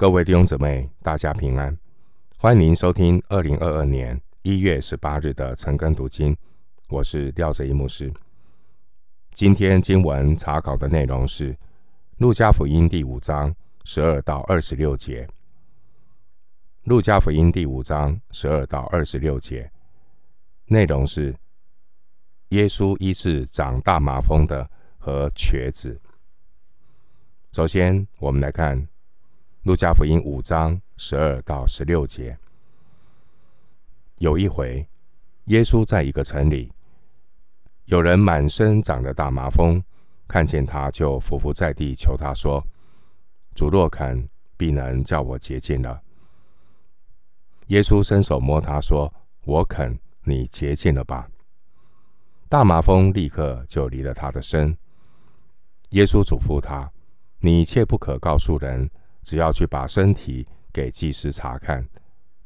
各位弟兄姊妹，大家平安！欢迎您收听二零二二年一月十八日的晨更读经，我是廖哲一牧师。今天经文查考的内容是《路加福音》第五章十二到二十六节，《路加福音》第五章十二到二十六节内容是耶稣医治长大麻风的和瘸子。首先，我们来看。路加福音五章十二到十六节，有一回，耶稣在一个城里，有人满身长着大麻风，看见他就伏伏在地求他说：“主若肯，必能叫我洁净了。”耶稣伸手摸他说：“我肯，你洁净了吧。”大麻风立刻就离了他的身。耶稣嘱咐他：“你切不可告诉人。”只要去把身体给祭司查看，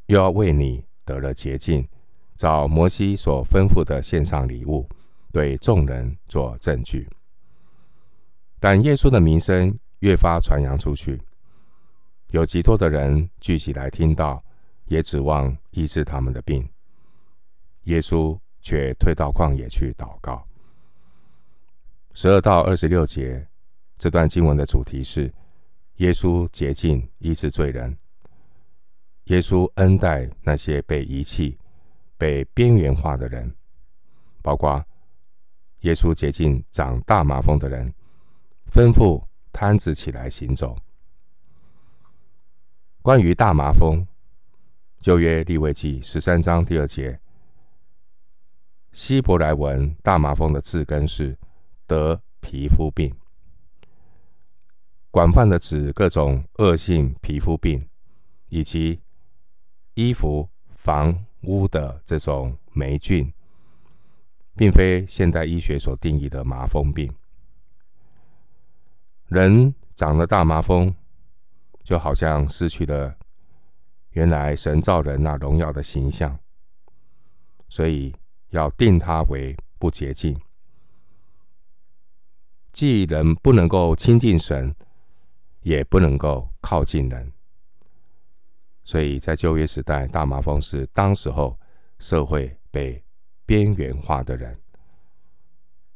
又要为你得了洁净，找摩西所吩咐的献上礼物，对众人做证据。但耶稣的名声越发传扬出去，有极多的人聚集来听到，也指望医治他们的病。耶稣却退到旷野去祷告。十二到二十六节这段经文的主题是。耶稣洁净医治罪人，耶稣恩待那些被遗弃、被边缘化的人，包括耶稣洁净长大麻风的人，吩咐瘫子起来行走。关于大麻风，旧约立位记十三章第二节，希伯来文大麻风的字根是得皮肤病。广泛的指各种恶性皮肤病，以及衣服、房屋的这种霉菌，并非现代医学所定义的麻风病。人长了大麻风，就好像失去了原来神造人那荣耀的形象，所以要定他为不洁净。既人不能够亲近神。也不能够靠近人，所以在旧约时代，大麻风是当时候社会被边缘化的人。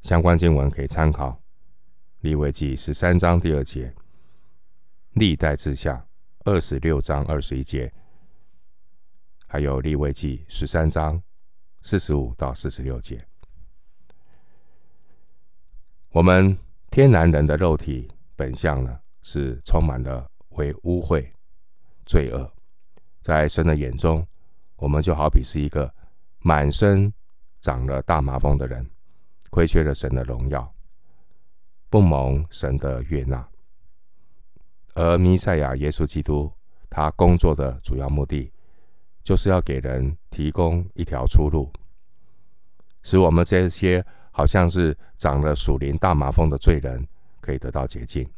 相关经文可以参考《利未记》十三章第二节，《历代志下》二十六章二十一节，还有《利未记》十三章四十五到四十六节。我们天然人的肉体本相呢，是充满了为污秽、罪恶，在神的眼中，我们就好比是一个满身长了大麻风的人，亏缺了神的荣耀，不蒙神的悦纳。而弥赛亚耶稣基督，他工作的主要目的，就是要给人提供一条出路，使我们这些好像是长了属灵大麻风的罪人，可以得到洁净。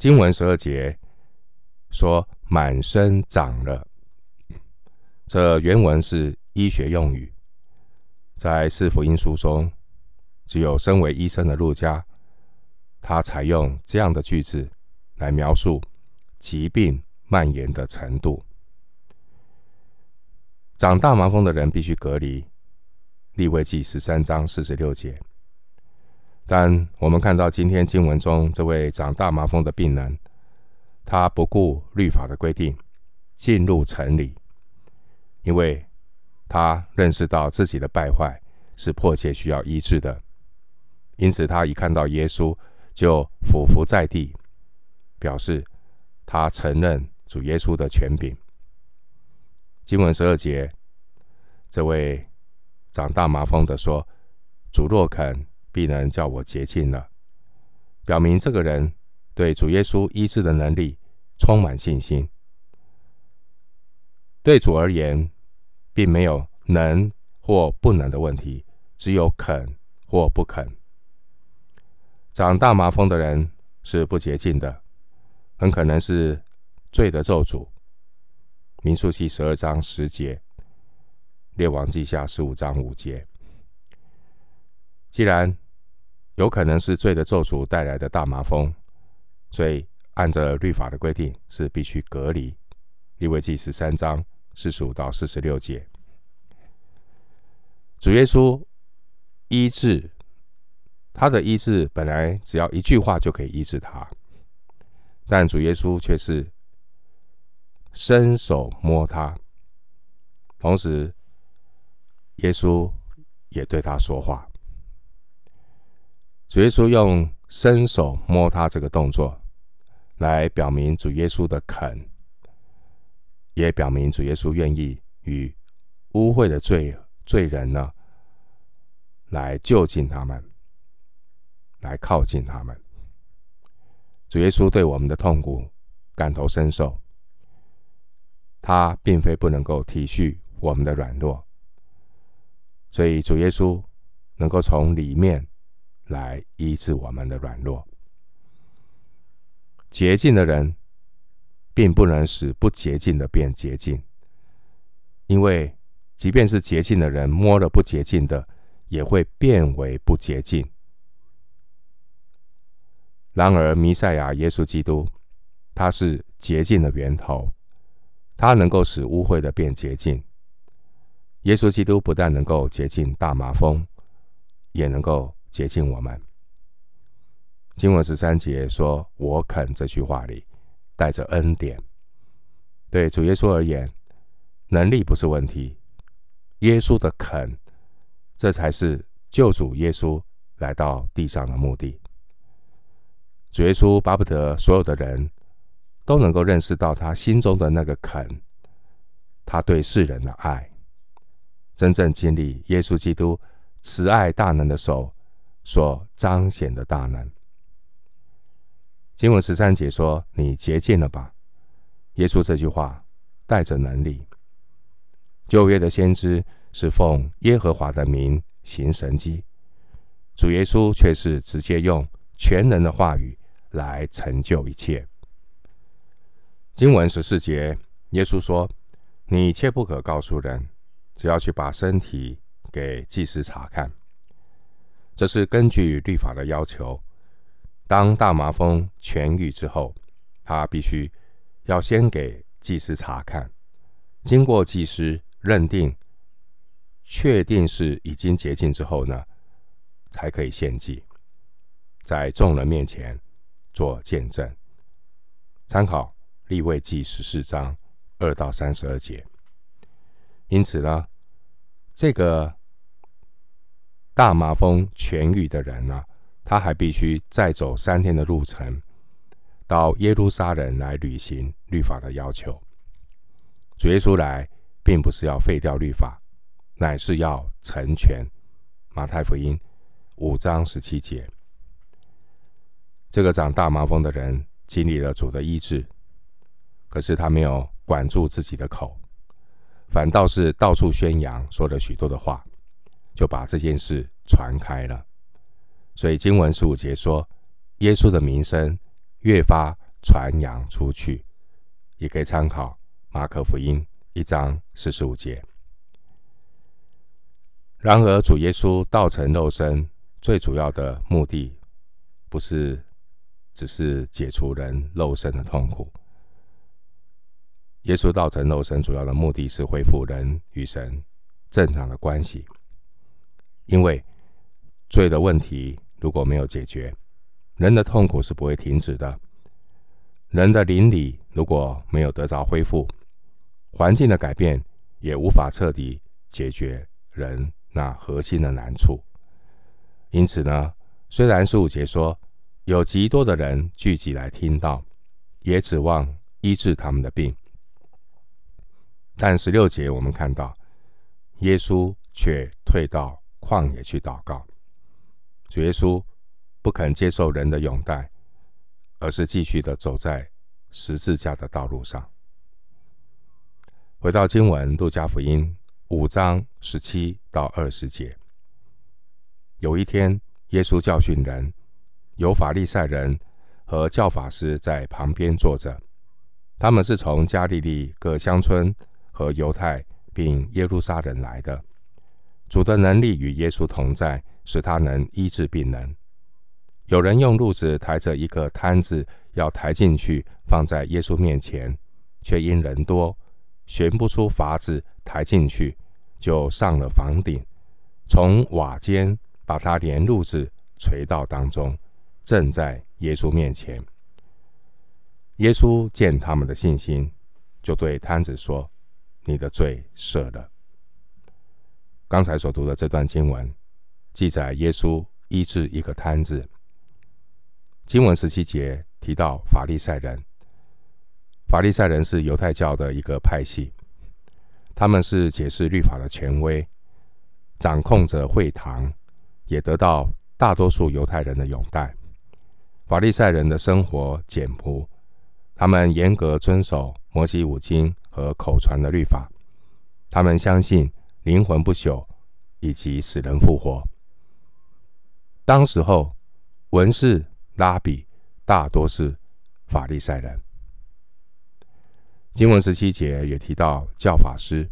经文十二节说：“满身长了。”这原文是医学用语，在四福音书中，只有身为医生的路加，他采用这样的句子来描述疾病蔓延的程度。长大麻风的人必须隔离，利未记十三章四十六节。但我们看到今天经文中这位长大麻风的病人，他不顾律法的规定，进入城里，因为他认识到自己的败坏是迫切需要医治的，因此他一看到耶稣就俯伏在地，表示他承认主耶稣的权柄。经文十二节，这位长大麻风的说：“主若肯。”必能叫我洁净了，表明这个人对主耶稣医治的能力充满信心。对主而言，并没有能或不能的问题，只有肯或不肯。长大麻风的人是不洁净的，很可能是罪的咒诅。民数记十二章十节，列王记下十五章五节。既然有可能是罪的咒诅带来的大麻风，所以按着律法的规定是必须隔离。利未记十三章四十五到四十六节，主耶稣医治，他的医治本来只要一句话就可以医治他，但主耶稣却是伸手摸他，同时耶稣也对他说话。主耶稣用伸手摸他这个动作，来表明主耶稣的肯。也表明主耶稣愿意与污秽的罪罪人呢，来就近他们，来靠近他们。主耶稣对我们的痛苦感同身受，他并非不能够体恤我们的软弱，所以主耶稣能够从里面来医治我们的软弱。洁净的人。并不能使不洁净的变洁净，因为即便是洁净的人摸了不洁净的，也会变为不洁净。然而，弥赛亚耶稣基督，他是洁净的源头，他能够使污秽的变洁净。耶稣基督不但能够洁净大麻风，也能够洁净我们。经文十三节说：“我肯”这句话里。带着恩典，对主耶稣而言，能力不是问题。耶稣的肯，这才是救主耶稣来到地上的目的。主耶稣巴不得所有的人都能够认识到他心中的那个肯，他对世人的爱，真正经历耶稣基督慈爱大能的手所彰显的大能。经文十三节说：“你洁净了吧？”耶稣这句话带着能力。旧约的先知是奉耶和华的名行神迹，主耶稣却是直接用全能的话语来成就一切。经文十四节，耶稣说：“你切不可告诉人，只要去把身体给祭司查看。”这是根据律法的要求。当大麻风痊愈之后，他必须要先给祭司查看，经过祭司认定，确定是已经洁净之后呢，才可以献祭，在众人面前做见证。参考利未记十四章二到三十二节。因此呢，这个大麻风痊愈的人呢，他还必须再走三天的路程，到耶路撒冷来履行律法的要求。主耶稣来，并不是要废掉律法，乃是要成全。马太福音五章十七节，这个长大麻风的人经历了主的医治，可是他没有管住自己的口，反倒是到处宣扬，说了许多的话，就把这件事传开了。所以经文十五节说，耶稣的名声越发传扬出去，也可以参考马可福音一章四十五节。然而，主耶稣道成肉身最主要的目的，不是只是解除人肉身的痛苦。耶稣道成肉身主要的目的是恢复人与神正常的关系，因为罪的问题。如果没有解决，人的痛苦是不会停止的。人的灵里如果没有得着恢复，环境的改变也无法彻底解决人那核心的难处。因此呢，虽然十五节说有极多的人聚集来听到，也指望医治他们的病，但十六节我们看到耶稣却退到旷野去祷告。主耶稣不肯接受人的拥戴，而是继续的走在十字架的道路上。回到经文，路加福音五章十七到二十节。有一天，耶稣教训人，有法利赛人和教法师在旁边坐着，他们是从加利利各乡村和犹太并耶路撒冷来的。主的能力与耶稣同在。使他能医治病人，有人用褥子抬着一个瘫子，要抬进去，放在耶稣面前，却因人多，寻不出法子抬进去，就上了房顶，从瓦间把他连褥子垂到当中，正在耶稣面前。耶稣见他们的信心，就对瘫子说：“你的罪赦了。”刚才所读的这段经文，记载耶稣医治一个瘫子。经文十七节提到法利赛人，法利赛人是犹太教的一个派系，他们是解释律法的权威，掌控着会堂，也得到大多数犹太人的拥戴。法利赛人的生活简朴。他们严格遵守摩西五经和口传的律法，他们相信灵魂不朽以及死人复活。当时候，文士、拉比大多是法利赛人。经文十七节也提到教法师，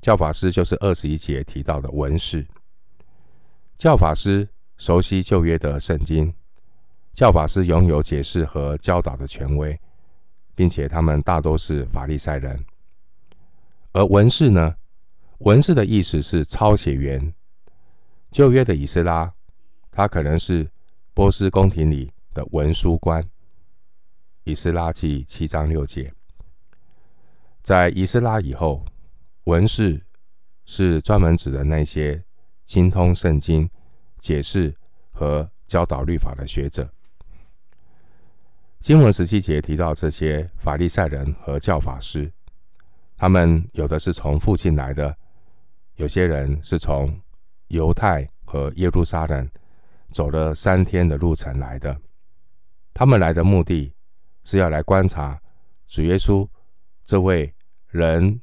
教法师就是二十一节提到的文士。教法师熟悉旧约的圣经，教法师拥有解释和教导的权威。并且他们大多是法利赛人，而文士呢？文士的意思是抄写员。旧约的以斯拉，他可能是波斯宫廷里的文书官。以斯拉记七章六节，在以斯拉以后，文士是专门指的那些精通圣经、解释和教导律法的学者。经文十七节提到这些法利赛人和教法师，他们有的是从附近来的，有些人是从犹太和耶路撒冷走了三天的路程来的。他们来的目的是要来观察主耶稣这位人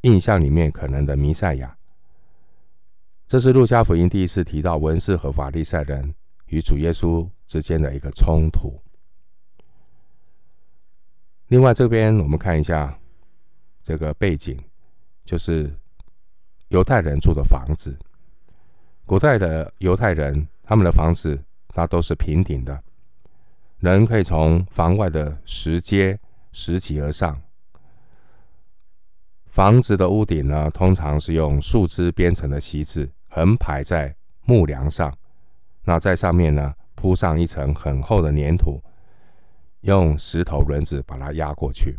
印象里面可能的弥赛亚。这是路加福音第一次提到文士和法利赛人与主耶稣之间的一个冲突。另外，这边我们看一下这个背景，就是犹太人住的房子。古代的犹太人，他们的房子那都是平顶的，人可以从房外的石阶拾级而上。房子的屋顶呢，通常是用树枝编成的席子横排在木梁上，那在上面呢铺上一层很厚的粘土。用石头轮子把它压过去。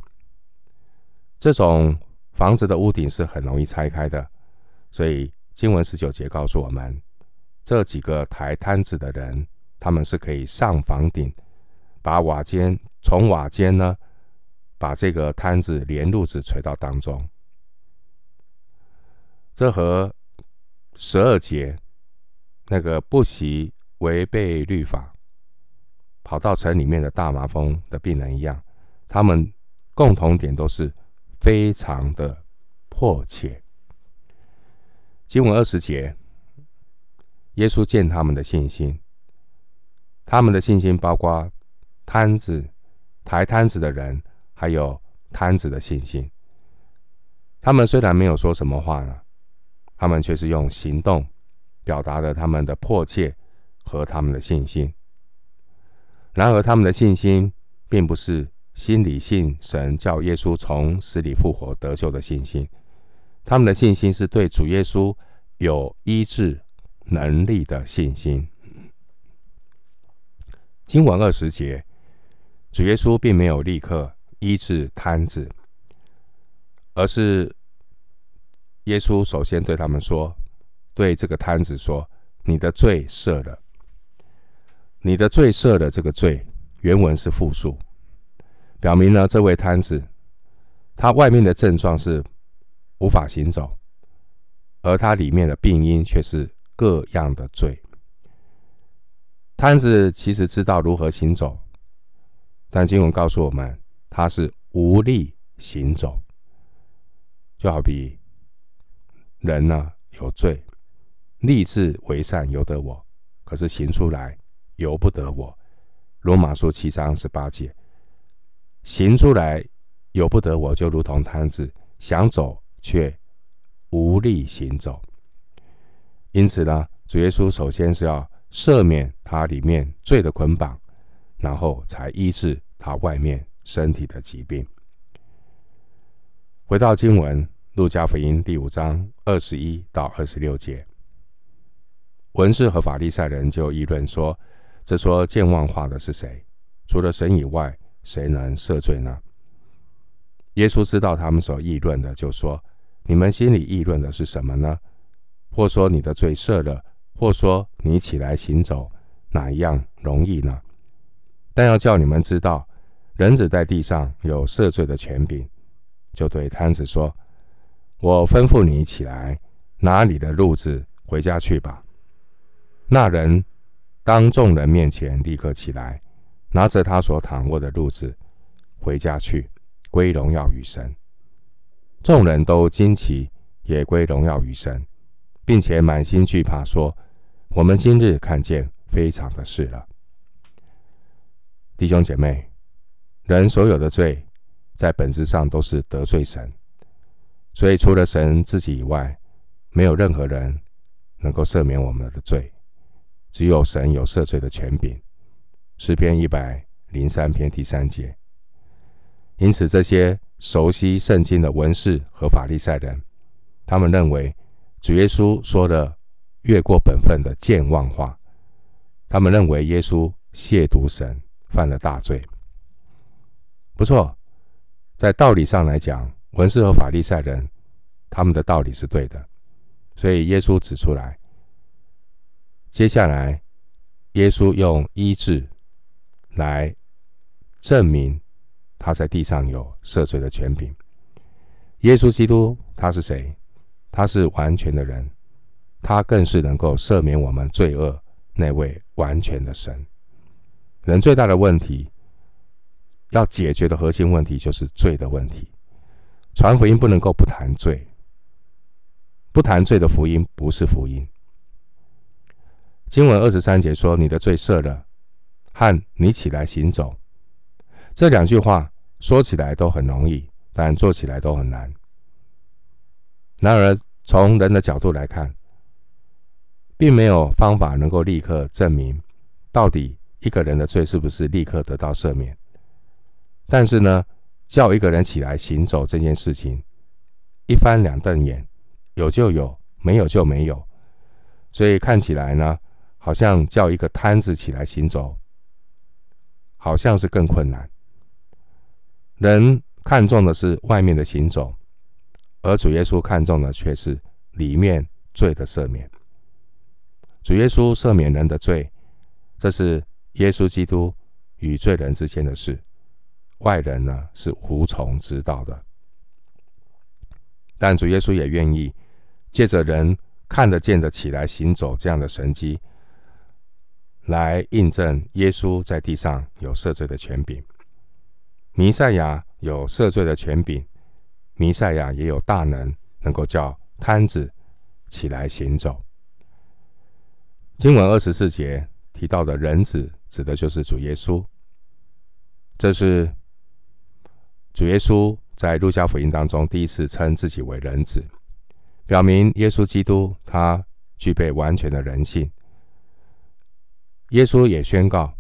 这种房子的屋顶是很容易拆开的，所以经文十九节告诉我们，这几个抬摊子的人，他们是可以上房顶，把瓦间从瓦间呢，把这个摊子连褥子垂到当中。这和十二节那个不惜违背律法。跑到城里面的大麻风的病人一样，他们共同点都是非常的迫切。经文二十节，耶稣见他们的信心，他们的信心包括摊子、抬摊子的人，还有摊子的信心。他们虽然没有说什么话呢，他们却是用行动表达了他们的迫切和他们的信心。然而，他们的信心并不是心里信神叫耶稣从死里复活得救的信心，他们的信心是对主耶稣有医治能力的信心。经文二十节，主耶稣并没有立刻医治瘫子，而是耶稣首先对他们说：“对这个瘫子说，你的罪赦了。”你的罪赦了，这个罪原文是复数，表明了这位瘫子，他外面的症状是无法行走，而他里面的病因却是各样的罪。瘫子其实知道如何行走，但经文告诉我们，他是无力行走，就好比人呢有罪，立志为善由得我，可是行出来。由不得我，罗马书七章十八节，行出来由不得我，就如同瘫子想走却无力行走。因此呢，主耶稣首先是要赦免他里面罪的捆绑，然后才医治他外面身体的疾病。回到经文，路加福音第五章二十一到二十六节，文士和法利赛人就议论说：“这说健忘话的是谁？除了神以外，谁能赦罪呢？”耶稣知道他们所议论的，就说：“你们心里议论的是什么呢？或说你的罪赦了，或说你起来行走。”哪一样容易呢？但要叫你们知道，人子在地上有赦罪的权柄，就对瘫子说：“我吩咐你起来，拿你的褥子回家去吧。”那人当众人面前立刻起来，拿着他所躺卧的褥子回家去，归荣耀与神。众人都惊奇，也归荣耀于神，并且满心惧怕，说：“我们今日看见。”非常的事了，弟兄姐妹，人所有的罪，在本质上都是得罪神，所以除了神自己以外，没有任何人能够赦免我们的罪，只有神有赦罪的权柄。诗篇一百零三篇第三节。因此，这些熟悉圣经的文士和法利赛人，他们认为主耶稣说了越过本分的健忘话。他们认为耶稣亵渎神，犯了大罪。不错，在道理上来讲，文士和法利赛人他们的道理是对的，所以耶稣指出来。接下来，耶稣用医治来证明他在地上有赦罪的权柄。耶稣基督他是谁？他是完全的人，他更是能够赦免我们罪恶。那位完全的神，人最大的问题，要解决的核心问题就是罪的问题。传福音不能够不谈罪，不谈罪的福音不是福音。经文二十三节说：“你的罪赦了，和你起来行走。”这两句话说起来都很容易，但做起来都很难。然而，从人的角度来看，并没有方法能够立刻证明到底一个人的罪是不是立刻得到赦免。但是呢，叫一个人起来行走这件事情，一翻两瞪眼，有就有，没有就没有。所以看起来呢，好像叫一个瘫子起来行走，好像是更困难。人看重的是外面的行走，而主耶稣看重的却是里面罪的赦免。主耶稣赦免人的罪，这是耶稣基督与罪人之间的事，外人呢是无从知道的。但主耶稣也愿意借着人看得见的起来行走这样的神迹，来印证耶稣在地上有赦罪的权柄。弥赛亚有赦罪的权柄，弥赛亚也有大能，能够叫瘫子起来行走。经文二十四节提到的人子，指的就是主耶稣。这是主耶稣在路加福音当中第一次称自己为人子，表明耶稣基督他具备完全的人性。耶稣也宣告，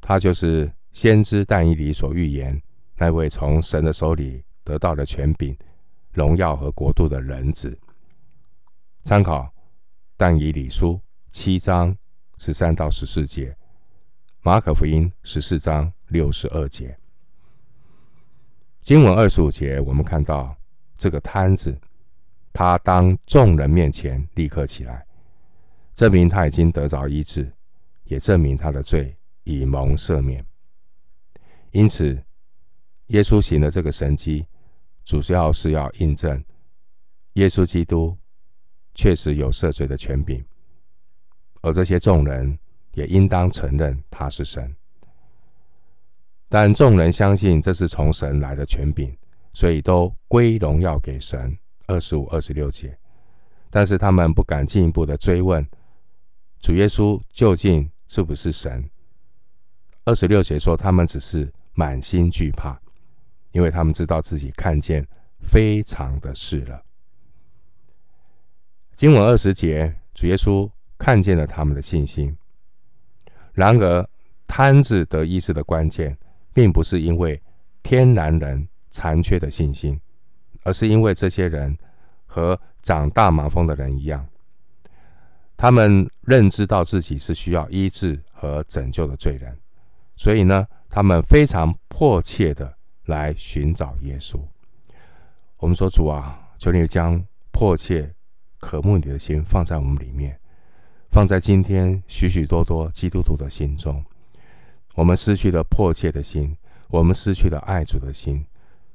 他就是先知但以理所预言那位从神的手里得到了权柄、荣耀和国度的人子。参考但以理书。七章十三到十四节，马可福音十四章六十二节，经文二十五节，我们看到这个瘫子，他当众人面前立刻起来，证明他已经得着医治，也证明他的罪已蒙赦免。因此，耶稣行了这个神迹，主要是要印证耶稣基督确实有赦罪的权柄。而这些众人也应当承认他是神，但众人相信这是从神来的权柄，所以都归荣耀给神。二十五、二十六节，但是他们不敢进一步的追问主耶稣究竟是不是神。二十六节说他们只是满心惧怕，因为他们知道自己看见非常的事了。经文二十节，主耶稣。看见了他们的信心。然而，瘫子得医治的关键，并不是因为天然人残缺的信心，而是因为这些人和长大麻风的人一样，他们认知到自己是需要医治和拯救的罪人，所以呢，他们非常迫切的来寻找耶稣。我们说，主啊，求你将迫切渴慕你的心放在我们里面，放在今天许许多多基督徒的心中。我们失去了迫切的心，我们失去了爱主的心。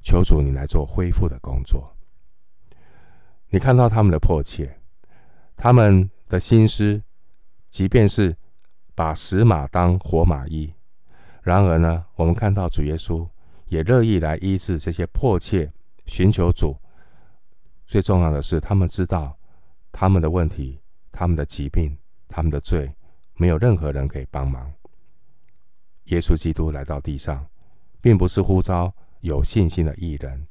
求主你来做恢复的工作。你看到他们的迫切，他们的心思，即便是把死马当活马医。然而呢，我们看到主耶稣也乐意来医治这些迫切寻求主。最重要的是，他们知道他们的问题、他们的疾病、他们的罪，没有任何人可以帮忙。耶稣基督来到地上，并不是呼召有信心的艺人，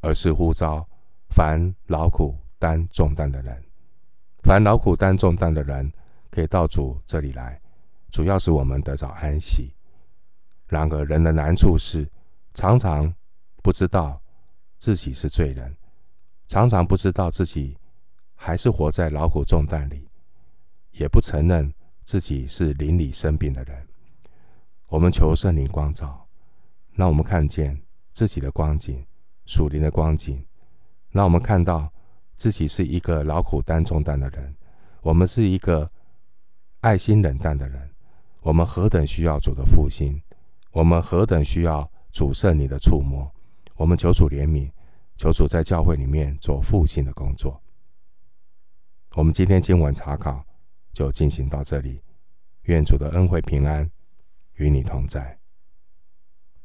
而是呼召凡劳苦担重担的人。凡劳苦担重担的人，可以到主这里来，主要是我们得着安息。然而，人的难处是，常常不知道自己是罪人，常常不知道自己还是活在劳苦重担里，也不承认自己是邻里生病的人。我们求圣灵光照，让我们看见自己的光景，属灵的光景；让我们看到自己是一个劳苦担重担的人，我们是一个爱心冷淡的人。我们何等需要主的复兴，我们何等需要主圣你的触摸。我们求主怜悯，求主在教会里面做复兴的工作。我们今天经文查考就进行到这里，愿主的恩惠平安与你同在。